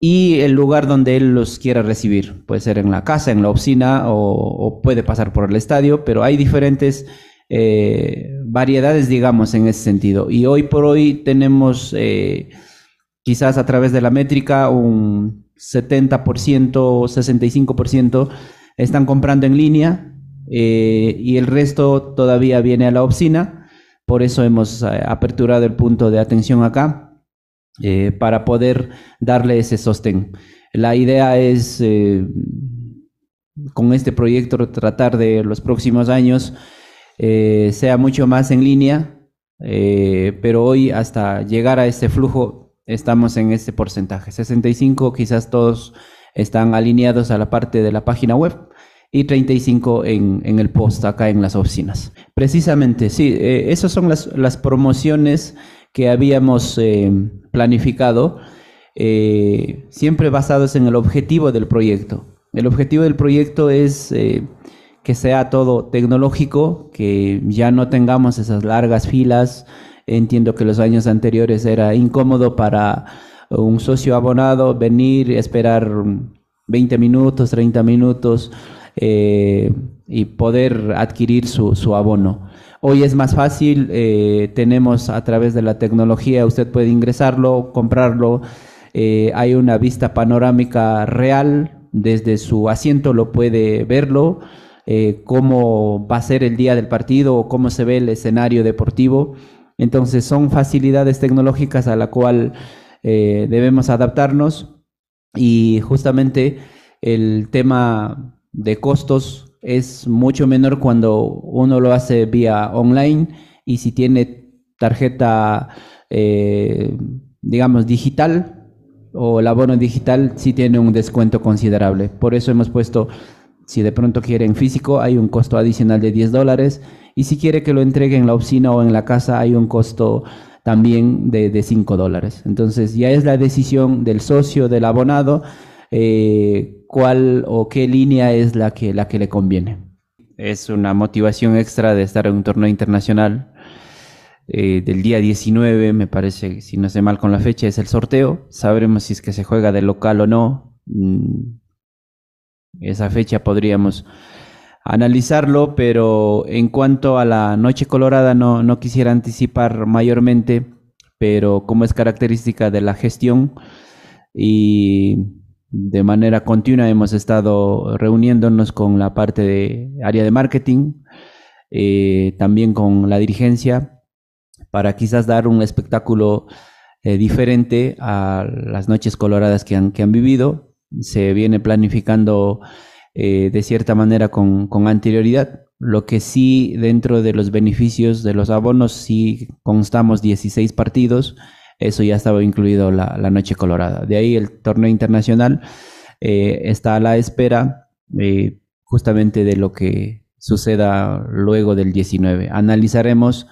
y el lugar donde él los quiera recibir. Puede ser en la casa, en la oficina o, puede pasar por el estadio, pero hay diferentes eh, variedades, digamos, en ese sentido. Y hoy por hoy tenemos quizás a través de la métrica un 70% o 65% están comprando en línea eh, y el resto todavía viene a la oficina. Por eso hemos eh, aperturado el punto de atención acá eh, para poder darle ese sostén. La idea es con este proyecto tratar de los próximos años sea mucho más en línea, pero hoy hasta llegar a este flujo estamos en ese porcentaje. 65 quizás todos están alineados a la parte de la página web y 35 en, en el post acá en las oficinas. Precisamente, sí, eh, esas son las, las, promociones que habíamos eh, planificado, eh, siempre basados en el objetivo del proyecto. El objetivo del proyecto es que sea todo tecnológico, que ya no tengamos esas largas filas, Entiendo que los años anteriores era incómodo para un socio abonado venir, esperar 20 minutos, 30 minutos, eh, y poder adquirir su, su abono. Hoy es más fácil, eh, tenemos a través de la tecnología, usted puede ingresarlo, comprarlo, eh, hay una vista panorámica real, desde su asiento lo puede verlo, cómo va a ser el día del partido o cómo se ve el escenario deportivo. Entonces son facilidades tecnológicas a la cual debemos adaptarnos y justamente el tema de costos es mucho menor cuando uno lo hace vía online y si tiene tarjeta, eh, digamos, digital o el abono digital, sí tiene un descuento considerable. Por eso hemos puesto, si de pronto quiere en físico, hay un costo adicional de 10 dólares y si quiere que lo entregue en la oficina o en la casa, hay un costo también de, de 5 dólares. Entonces ya es la decisión del socio, del abonado, eh, cuál o qué línea es la que, la que le conviene. Es una motivación extra de estar en un torneo internacional. Eh, del día 19, me parece, si no sé mal con la fecha, es el sorteo. Sabremos si es que se juega de local o no. Mm, esa fecha podríamos analizarlo, pero en cuanto a la Noche Colorada no, no quisiera anticipar mayormente, pero como es característica de la gestión y de manera continua hemos estado reuniéndonos con la parte de área de marketing, eh, también con la dirigencia, para quizás dar un espectáculo eh, diferente a las noches coloradas que han, que han vivido. Se viene planificando eh, de cierta manera con, con, anterioridad. Lo que sí, dentro de los beneficios de los abonos, sí constamos 16 partidos eso ya estaba incluido la, Noche Colorada. De ahí el torneo internacional eh, está a la espera eh, justamente de lo que suceda luego del 19. Analizaremos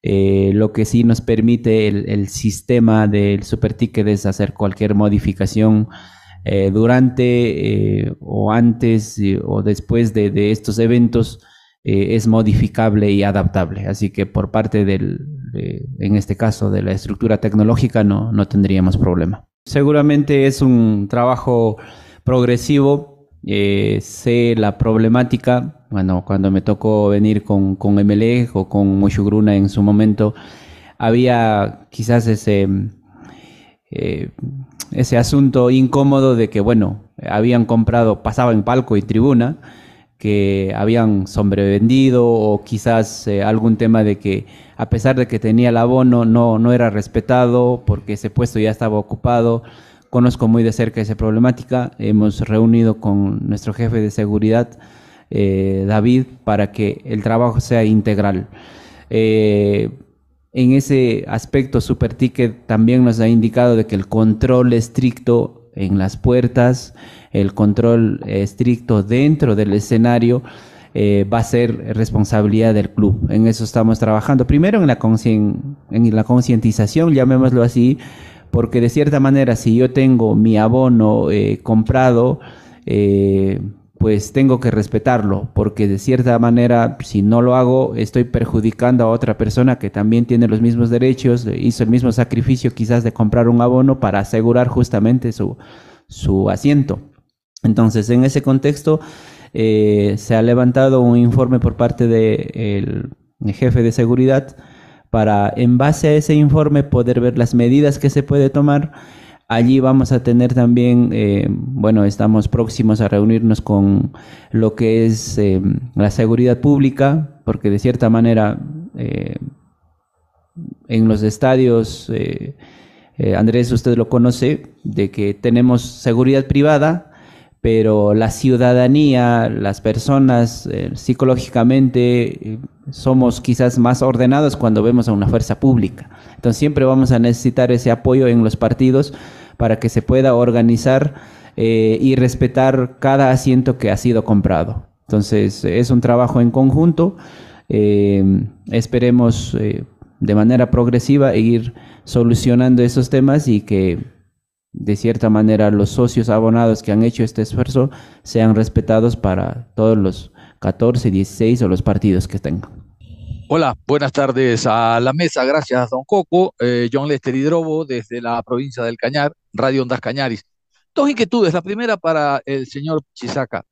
lo que sí nos permite el, sistema del super ticket es hacer cualquier modificación durante o antes o después de estos eventos es modificable y adaptable. Así que por parte del, en este caso, de la estructura tecnológica, no, no tendríamos problema. Seguramente es un trabajo progresivo. Eh, sé la problemática. Bueno, cuando me tocó venir con, con MLE o con Mushugruna en su momento, había quizás ese, eh, ese asunto incómodo de que, bueno, habían comprado, pasaba en palco y tribuna, que habían sobrevendido o quizás eh, algún tema de que a pesar de que tenía el abono no, no era respetado porque ese puesto ya estaba ocupado. Conozco muy de cerca esa problemática. Hemos reunido con nuestro jefe de seguridad, eh, David, para que el trabajo sea integral. Eh, en ese aspecto, Superticket también nos ha indicado de que el control estricto en las puertas, el control estricto dentro del escenario eh, va a ser responsabilidad del club. En eso estamos trabajando. Primero en la concientización, llamémoslo así, porque de cierta manera si yo tengo mi abono eh, comprado, eh, pues tengo que respetarlo, porque de cierta manera, si no lo hago, estoy perjudicando a otra persona que también tiene los mismos derechos, hizo el mismo sacrificio quizás de comprar un abono para asegurar justamente su, su asiento. Entonces, en ese contexto, eh, se ha levantado un informe por parte del jefe de seguridad para, en base a ese informe, poder ver las medidas que se puede tomar. Allí vamos a tener también, eh, bueno, estamos próximos a reunirnos con lo que es eh, la seguridad pública, porque de cierta manera en los estadios, Andrés, usted lo conoce, de que tenemos seguridad privada, pero la ciudadanía, las personas eh, psicológicamente eh, somos quizás más ordenados cuando vemos a una fuerza pública. Entonces siempre vamos a necesitar ese apoyo en los partidos para que se pueda organizar eh, y respetar cada asiento que ha sido comprado. Entonces es un trabajo en conjunto. esperemos de manera progresiva ir solucionando esos temas y que de cierta manera los socios abonados que han hecho este esfuerzo sean respetados para todos los 14, 16 o los partidos que tengan. Hola, buenas tardes a la mesa. Gracias, don Coco. Eh, John Lester Hidrobo, desde la provincia del Cañar, Radio Ondas Cañaris. Dos inquietudes. La primera para el señor Chisaca.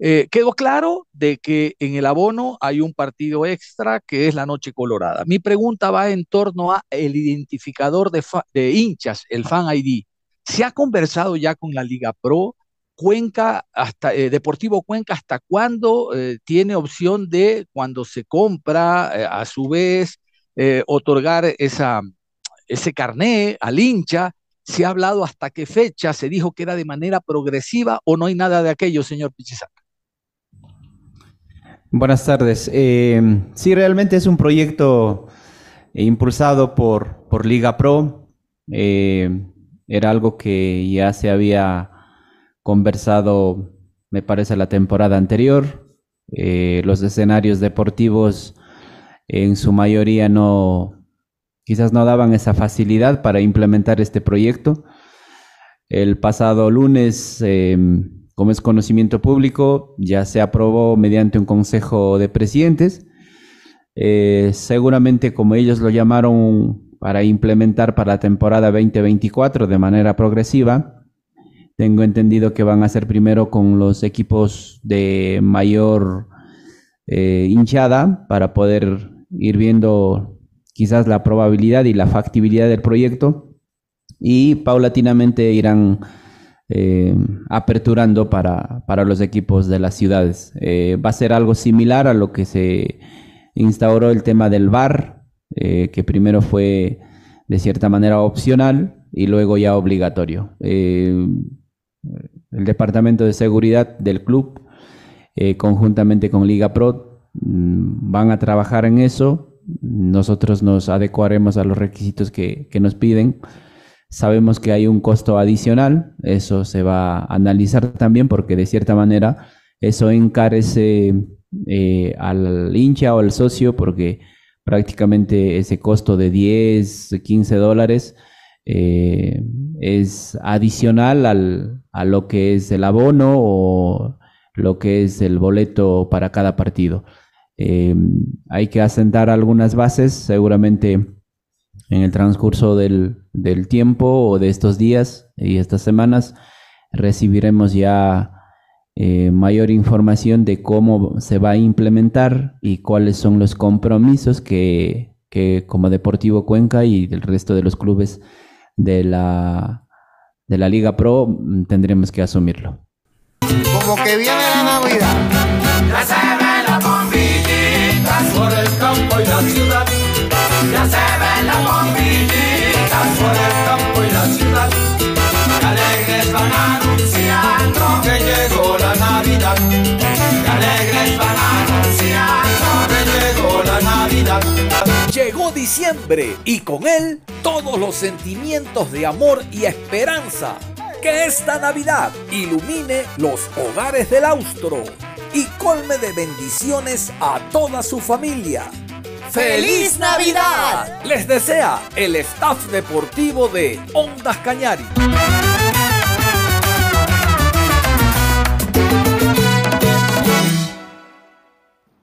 Eh, quedó claro de que en el abono hay un partido extra que es la Noche Colorada. Mi pregunta va en torno a el identificador de, de hinchas, el Fan ID. ¿Se ha conversado ya con la Liga Pro? Cuenca, hasta eh, Deportivo Cuenca, ¿hasta cuándo eh, tiene opción de, cuando se compra, eh, a su vez, otorgar esa, ese carné al hincha? ¿Se ha hablado hasta qué fecha? ¿Se dijo que era de manera progresiva o no hay nada de aquello, señor Pichisaca? Buenas tardes. sí, realmente es un proyecto impulsado por, por Liga Pro. era algo que ya se había conversado, me parece, la temporada anterior. Eh, los escenarios deportivos en su mayoría no, quizás no daban esa facilidad para implementar este proyecto. El pasado lunes, em, como es conocimiento público, ya se aprobó mediante un consejo de presidentes. Eh, seguramente, como ellos lo llamaron, para implementar para la temporada 2024 de manera progresiva, tengo entendido que van a ser primero con los equipos de mayor eh, hinchada para poder ir viendo quizás la probabilidad y la factibilidad del proyecto y paulatinamente irán eh, aperturando para, los equipos de las ciudades. Eh, va a ser algo similar a lo que se instauró el tema del VAR, que primero fue de cierta manera opcional y luego ya obligatorio el Departamento de Seguridad del club, eh, conjuntamente con Liga Pro, mm, van a trabajar en eso. Nosotros nos adecuaremos a los requisitos que, nos piden. Sabemos que hay un costo adicional, eso se va a analizar también porque de cierta manera eso encarece eh, al hincha o al socio porque prácticamente ese costo de 10, 15 dólares eh, es adicional al, a lo que es el abono o lo que es el boleto para cada partido. Eh, hay que asentar algunas bases, seguramente en el transcurso del, del, tiempo o de estos días y estas semanas recibiremos ya eh, mayor información de cómo se va a implementar y cuáles son los compromisos que, que como Deportivo Cuenca y el resto de los clubes de la, de la Liga Pro, mm, tendremos que asumirlo. Como que viene la Navidad. Ya se ven las bombillitas por el campo y la ciudad. Ya se ven las bombillitas por el campo y la ciudad. Y alegres van anunciando que llegó la Navidad. Y alegres van anunciando que llegó la Navidad. Llegó diciembre y con él todos los sentimientos de amor y esperanza. Que esta Navidad ilumine los hogares del austro y colme de bendiciones a toda su familia. ¡Feliz Navidad! Les desea el staff deportivo de Ondas Cañari.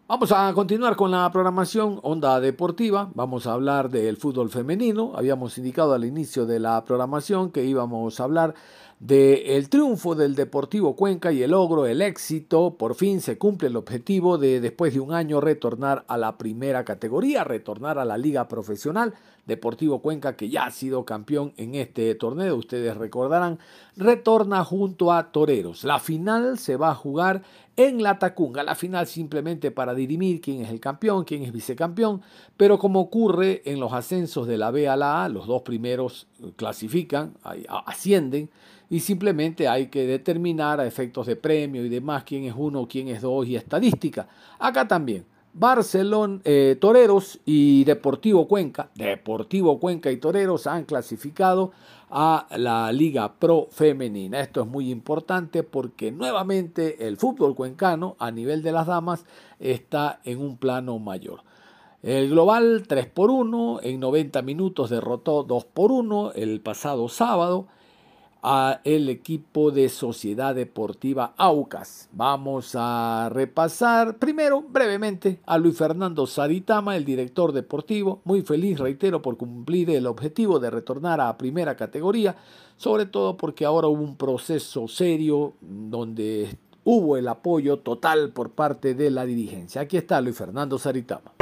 Vamos a continuar con la programación Onda Deportiva. Vamos a hablar del fútbol femenino. Habíamos indicado al inicio de la programación que íbamos a hablar del triunfo del Deportivo Cuenca y el logro, el éxito. Por fin se cumple el objetivo de después de un año retornar a la primera categoría, retornar a la liga profesional. Deportivo Cuenca, que ya ha sido campeón en este torneo, ustedes recordarán, retorna junto a Toreros. La final se va a jugar en la Tacunga. La final simplemente para dirimir quién es el campeón, quién es vicecampeón, pero como ocurre en los ascensos de la B a la A, los dos primeros clasifican, ascienden, y simplemente hay que determinar a efectos de premio y demás quién es uno, quién es dos y estadística. Acá también. Barcelona, eh, Toreros y Deportivo Cuenca, Deportivo Cuenca y Toreros han clasificado a la Liga Pro Femenina. Esto es muy importante porque nuevamente el fútbol cuencano a nivel de las damas está en un plano mayor. El global 3 por 1 en 90 minutos derrotó 2 por 1 el pasado sábado a el equipo de Sociedad Deportiva Aucas. Vamos a repasar primero brevemente a Luis Fernando Saditama, el director deportivo, muy feliz, reitero, por cumplir el objetivo de retornar a primera categoría, sobre todo porque ahora hubo un proceso serio donde hubo el apoyo total por parte de la dirigencia. Aquí está Luis Fernando Saritama.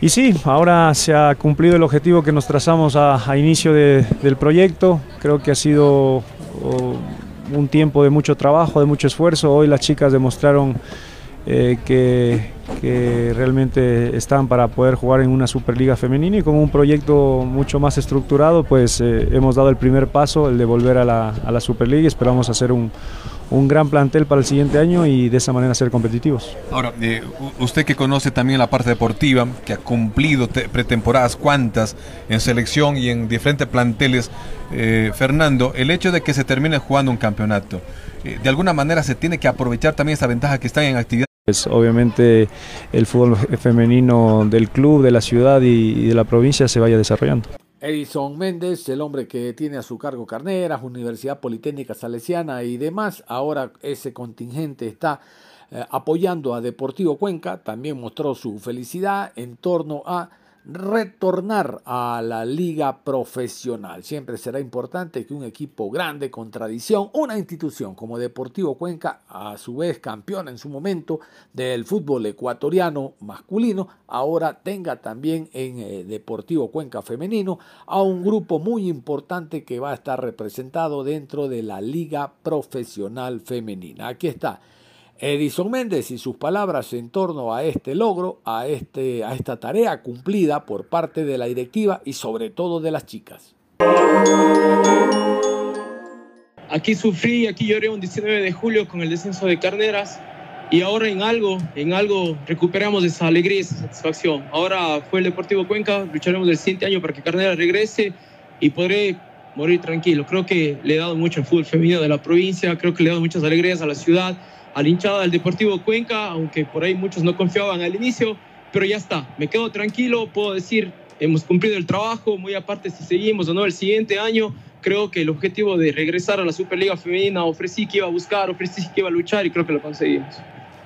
Y sí, ahora se ha cumplido el objetivo que nos trazamos a, inicio de- del proyecto. Creo que ha sido oh, un tiempo de mucho trabajo, de mucho esfuerzo. Hoy las chicas demostraron eh, que, que realmente están para poder jugar en una Superliga femenina y con un proyecto mucho más estructurado, pues eh, hemos dado el primer paso, el de volver a la, a la Superliga y esperamos hacer un, un gran plantel para el siguiente año y de esa manera ser competitivos. Ahora, eh, usted que conoce también la parte deportiva, que ha cumplido te- pretemporadas cuantas en selección y en diferentes planteles, eh, Fernando, el hecho de que se termine jugando un campeonato, eh, de alguna manera se tiene que aprovechar también esa ventaja que están en actividad. Pues obviamente el fútbol femenino del club, de la ciudad y, y de la provincia se vaya desarrollando. Edison Méndez, el hombre que tiene a su cargo carneras, Universidad Politécnica Salesiana y demás, ahora ese contingente está eh, apoyando a Deportivo Cuenca, también mostró su felicidad en torno a retornar a la liga profesional. Siempre será importante que un equipo grande con tradición, una institución como Deportivo Cuenca, a su vez campeón en su momento del fútbol ecuatoriano masculino, ahora tenga también en eh, Deportivo Cuenca femenino a un grupo muy importante que va a estar representado dentro de la liga profesional femenina. Aquí está. Edison Méndez y sus palabras en torno a este logro, a, este, a esta tarea cumplida por parte de la directiva y sobre todo de las chicas. Aquí sufrí, aquí lloré un 19 de julio con el descenso de Carneras y ahora en algo, en algo recuperamos esa alegría, esa satisfacción. Ahora fue el Deportivo Cuenca, lucharemos el siguiente año para que Carneras regrese y podré morir tranquilo. Creo que le he dado mucho al fútbol femenino de la provincia, creo que le he dado muchas alegrías a la ciudad, a la hinchada del Deportivo Cuenca, aunque por ahí muchos no confiaban al inicio, pero ya está, me quedo tranquilo, puedo decir, hemos cumplido el trabajo, muy aparte si seguimos o no el siguiente año, creo que el objetivo de regresar a la Superliga Femenina ofrecí que iba a buscar, ofrecí que iba a luchar y creo que lo conseguimos.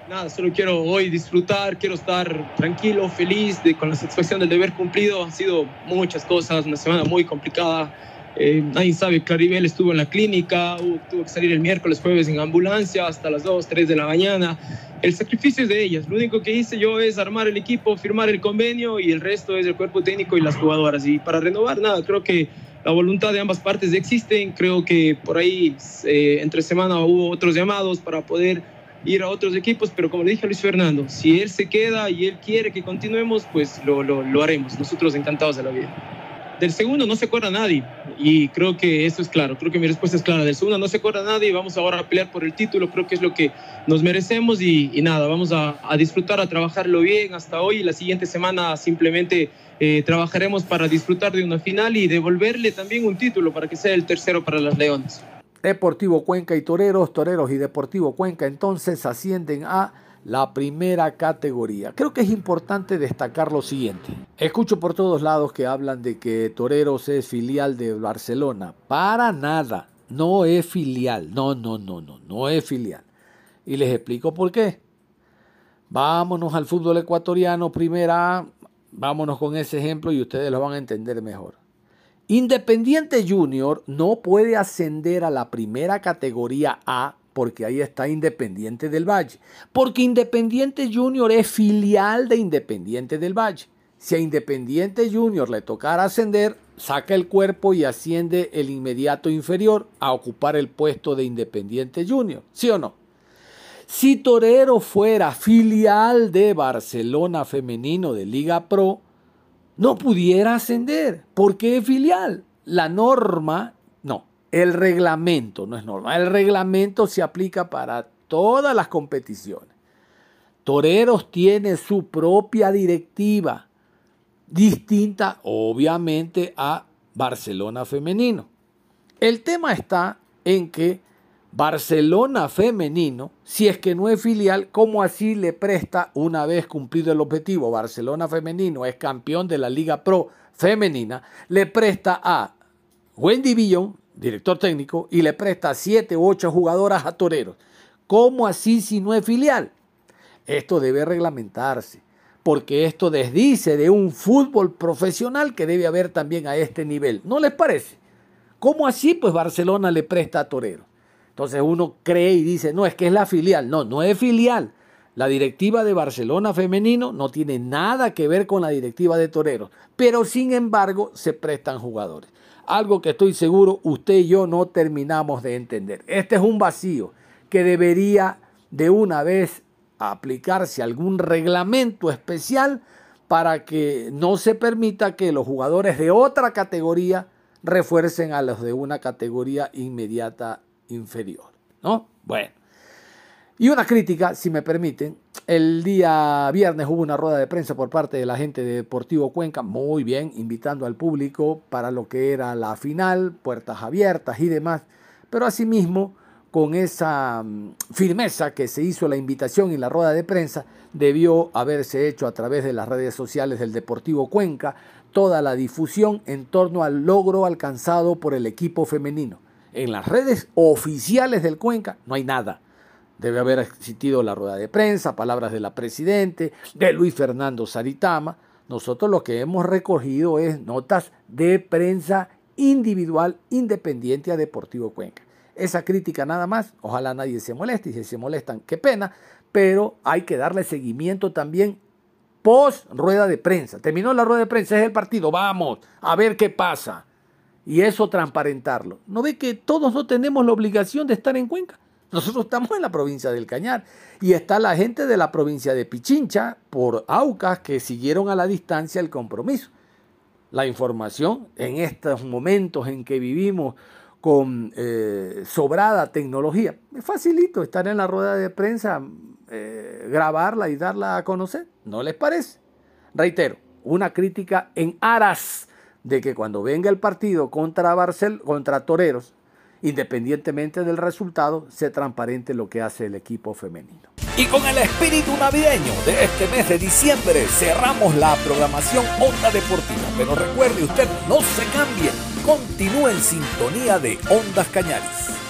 Nada, solo quiero hoy disfrutar, quiero estar tranquilo, feliz, de, con la satisfacción del deber cumplido. Han sido muchas cosas, una semana muy complicada. Eh, nadie sabe, Claribel estuvo en la clínica, hubo- tuvo que salir el miércoles, jueves en ambulancia hasta las 2, 3 de la mañana. El sacrificio es de ellas. Lo único que hice yo es armar el equipo, firmar el convenio y el resto es el cuerpo técnico y las jugadoras. Y para renovar, nada, creo que la voluntad de ambas partes existen. Creo que por ahí eh, entre semana hubo otros llamados para poder ir a otros equipos, pero como le dije a Luis Fernando, si él se queda y él quiere que continuemos, pues lo, lo, lo haremos. Nosotros encantados de la vida. Del segundo no se acuerda nadie y creo que eso es claro, creo que mi respuesta es clara. Del segundo no se acuerda nadie y vamos ahora a pelear por el título, creo que es lo que nos merecemos y, nada, vamos a, a disfrutar, a trabajarlo bien hasta hoy y la siguiente semana simplemente eh, trabajaremos para disfrutar de una final y devolverle también un título para que sea el tercero para las Leones. Deportivo Cuenca y Toreros, Toreros y Deportivo Cuenca entonces ascienden a la primera categoría. Creo que es importante destacar lo siguiente. Escucho por todos lados que hablan de que Toreros es filial de Barcelona. Para nada. No es filial. No, no, no, no. No es filial. Y les explico por qué. Vámonos al fútbol ecuatoriano, primera. Vámonos con ese ejemplo y ustedes lo van a entender mejor. Independiente Junior no puede ascender a la primera categoría A porque ahí está Independiente del Valle. Porque Independiente Junior es filial de Independiente del Valle. Si a Independiente Junior le tocara ascender, saca el cuerpo y asciende el inmediato inferior a ocupar el puesto de Independiente Junior. ¿Sí o no? Si Torero fuera filial de Barcelona Femenino de Liga Pro, no pudiera ascender. ¿Por qué es filial? La norma, no, el reglamento no es norma. El reglamento se aplica para todas las competiciones. Toreros tiene su propia directiva, distinta obviamente a Barcelona Femenino. El tema está en que Barcelona femenino, si es que no es filial, ¿cómo así le presta una vez cumplido el objetivo? Barcelona femenino es campeón de la Liga Pro femenina, le presta a Wendy Villon, director técnico, y le presta a siete u ocho jugadoras a Toreros. ¿Cómo así si no es filial? Esto debe reglamentarse, porque esto desdice de un fútbol profesional que debe haber también a este nivel. ¿No les parece? ¿Cómo así? Pues Barcelona le presta a Toreros. Entonces uno cree y dice, no, es que es la filial. No, no es filial. La directiva de Barcelona femenino no tiene nada que ver con la directiva de Toreros, pero sin embargo se prestan jugadores. Algo que estoy seguro usted y yo no terminamos de entender. Este es un vacío que debería de una vez aplicarse algún reglamento especial para que no se permita que los jugadores de otra categoría refuercen a los de una categoría inmediata inferior. ¿No? Bueno. Y una crítica, si me permiten. El día viernes hubo una rueda de prensa por parte de la gente de Deportivo Cuenca, muy bien, invitando al público para lo que era la final, puertas abiertas y demás. Pero asimismo, con esa mm, firmeza que se hizo la invitación y la rueda de prensa, debió haberse hecho a través de las redes sociales del Deportivo Cuenca toda la difusión en torno al logro alcanzado por el equipo femenino. En las redes oficiales del Cuenca no hay nada. Debe haber existido la rueda de prensa, palabras de la Presidente, de Luis Fernando Saritama. Nosotros lo que hemos recogido es notas de prensa individual independiente a Deportivo Cuenca. Esa crítica nada más, ojalá nadie se moleste y si se molestan, qué pena, pero hay que darle seguimiento también post rueda de prensa. Terminó la rueda de prensa, es el partido, vamos a ver qué pasa. Y eso transparentarlo. ¿No ve que todos no tenemos la obligación de estar en Cuenca? Nosotros estamos en la provincia del Cañar y está la gente de la provincia de Pichincha por Aucas que siguieron a la distancia el compromiso. La información en estos momentos en que vivimos con eh, sobrada tecnología, es facilito estar en la rueda de prensa, eh, grabarla y darla a conocer. ¿No les parece? Reitero, una crítica en aras de que cuando venga el partido contra, Barcel, contra Toreros, independientemente del resultado, se transparente lo que hace el equipo femenino. Y con el espíritu navideño de este mes de diciembre cerramos la programación Onda Deportiva. Pero recuerde usted, no se cambie, continúe en sintonía de Ondas Cañaris.